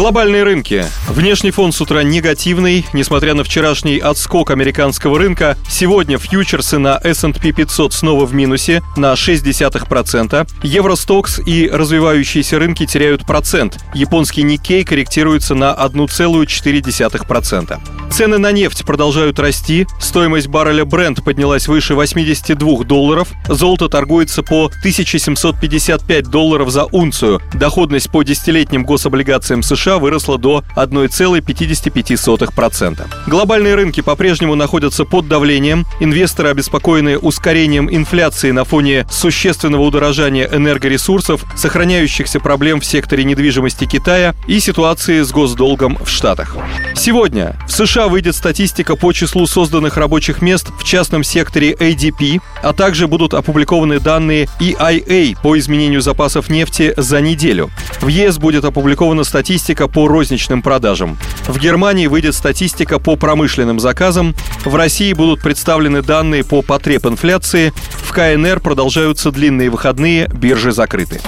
Глобальные рынки. Внешний фон с утра негативный. Несмотря на вчерашний отскок американского рынка, сегодня фьючерсы на S&P 500 снова в минусе на 0,6%. Евростокс и развивающиеся рынки теряют процент. Японский Никей корректируется на 1,4%. Цены на нефть продолжают расти. Стоимость барреля Brent поднялась выше 82 долларов. Золото торгуется по 1755 долларов за унцию. Доходность по десятилетним гособлигациям США выросла до 1,55%. Глобальные рынки по-прежнему находятся под давлением. Инвесторы, обеспокоенные ускорением инфляции на фоне существенного удорожания энергоресурсов, сохраняющихся проблем в секторе недвижимости Китая и ситуации с госдолгом в Штатах. Сегодня в США США выйдет статистика по числу созданных рабочих мест в частном секторе ADP, а также будут опубликованы данные EIA по изменению запасов нефти за неделю. В ЕС будет опубликована статистика по розничным продажам. В Германии выйдет статистика по промышленным заказам. В России будут представлены данные по потреб инфляции. В КНР продолжаются длинные выходные, биржи закрыты.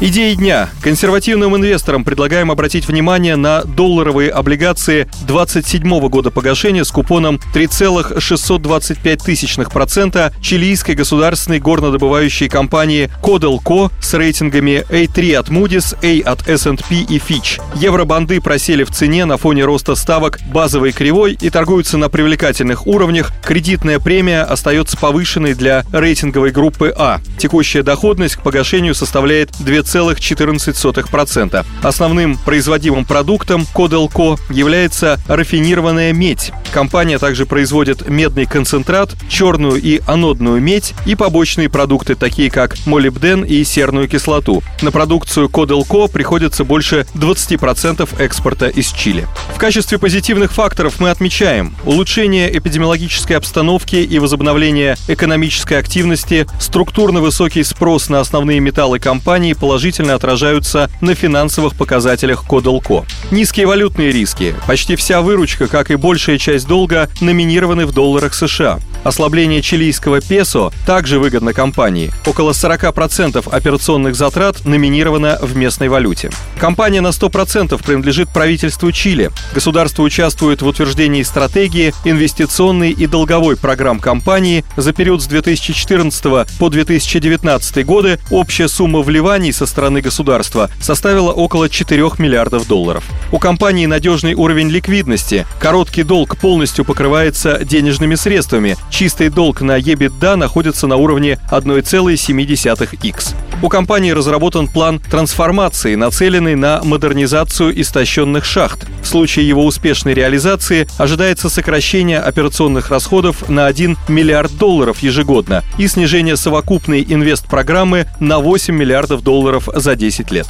Идеи дня. Консервативным инвесторам предлагаем обратить внимание на долларовые облигации 2027 года погашения с купоном 3,625% чилийской государственной горнодобывающей компании Codelco с рейтингами A3 от Moody's, A от S&P и Fitch. Евробанды просели в цене на фоне роста ставок базовой кривой и торгуются на привлекательных уровнях. Кредитная премия остается повышенной для рейтинговой группы А. Текущая доходность к погашению составляет 2 2,14%. Основным производимым продуктом Коделко является рафинированная медь. Компания также производит медный концентрат, черную и анодную медь и побочные продукты, такие как молибден и серную кислоту. На продукцию Коделко приходится больше 20% экспорта из Чили. В качестве позитивных факторов мы отмечаем улучшение эпидемиологической обстановки и возобновление экономической активности, структурно высокий спрос на основные металлы компании положительно положительно отражаются на финансовых показателях Кодалко. Низкие валютные риски. Почти вся выручка, как и большая часть долга, номинированы в долларах США. Ослабление чилийского песо также выгодно компании. Около 40% операционных затрат номинировано в местной валюте. Компания на 100% принадлежит правительству Чили. Государство участвует в утверждении стратегии, инвестиционной и долговой программ компании за период с 2014 по 2019 годы. Общая сумма вливаний со стороны государства составила около 4 миллиардов долларов. У компании надежный уровень ликвидности. Короткий долг полностью покрывается денежными средствами. Чистый долг на EBITDA находится на уровне 1,7x. У компании разработан план трансформации, нацеленный на модернизацию истощенных шахт. В случае его успешной реализации ожидается сокращение операционных расходов на 1 миллиард долларов ежегодно и снижение совокупной инвест-программы на 8 миллиардов долларов за 10 лет.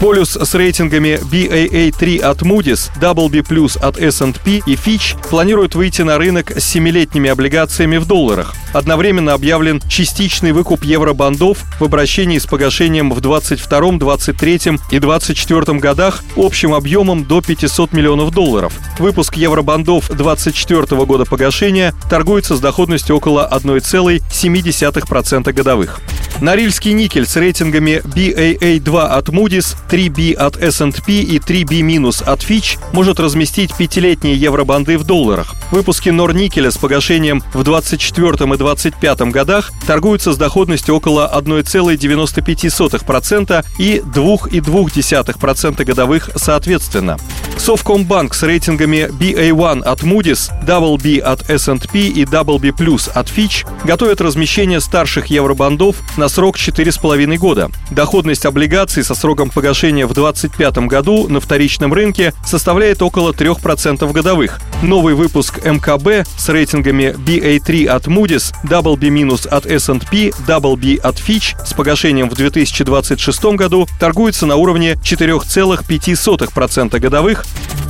Полюс с рейтингами BAA3 от Moody's, WB+, от S&P и Fitch планируют выйти на рынок с семилетними облигациями в долларах. Одновременно объявлен частичный выкуп евробандов в обращении с погашением в 22, 23 и 24 годах общим объемом до 500 миллионов долларов. Выпуск евробандов 24 года погашения торгуется с доходностью около 1,7% годовых. Норильский никель с рейтингами BAA2 от Moody's, 3B от S&P и 3B- от Fitch может разместить пятилетние евробанды в долларах. Выпуски Норникеля с погашением в 24 и 25 годах торгуются с доходностью около 1,95% и 2,2% годовых соответственно. Совкомбанк с рейтингами BA1 от Moody's, WB от S&P и WB+, от Fitch готовят размещение старших евробандов на срок 4,5 года. Доходность облигаций со сроком погашения в 2025 году на вторичном рынке составляет около 3% годовых. Новый выпуск МКБ с рейтингами BA3 от Moody's, WB- от S&P, WB от Fitch с погашением в 2026 году торгуется на уровне 4,5% годовых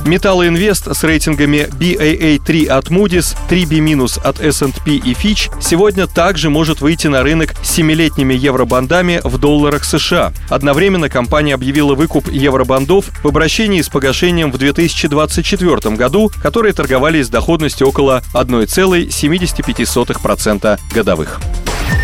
Металлоинвест с рейтингами BAA3 от Moody's, 3B- от S&P и Fitch сегодня также может выйти на рынок с 7-летними евробандами в долларах США. Одновременно компания объявила выкуп евробандов в обращении с погашением в 2024 году, которые торговались с доходностью около 1,75% годовых.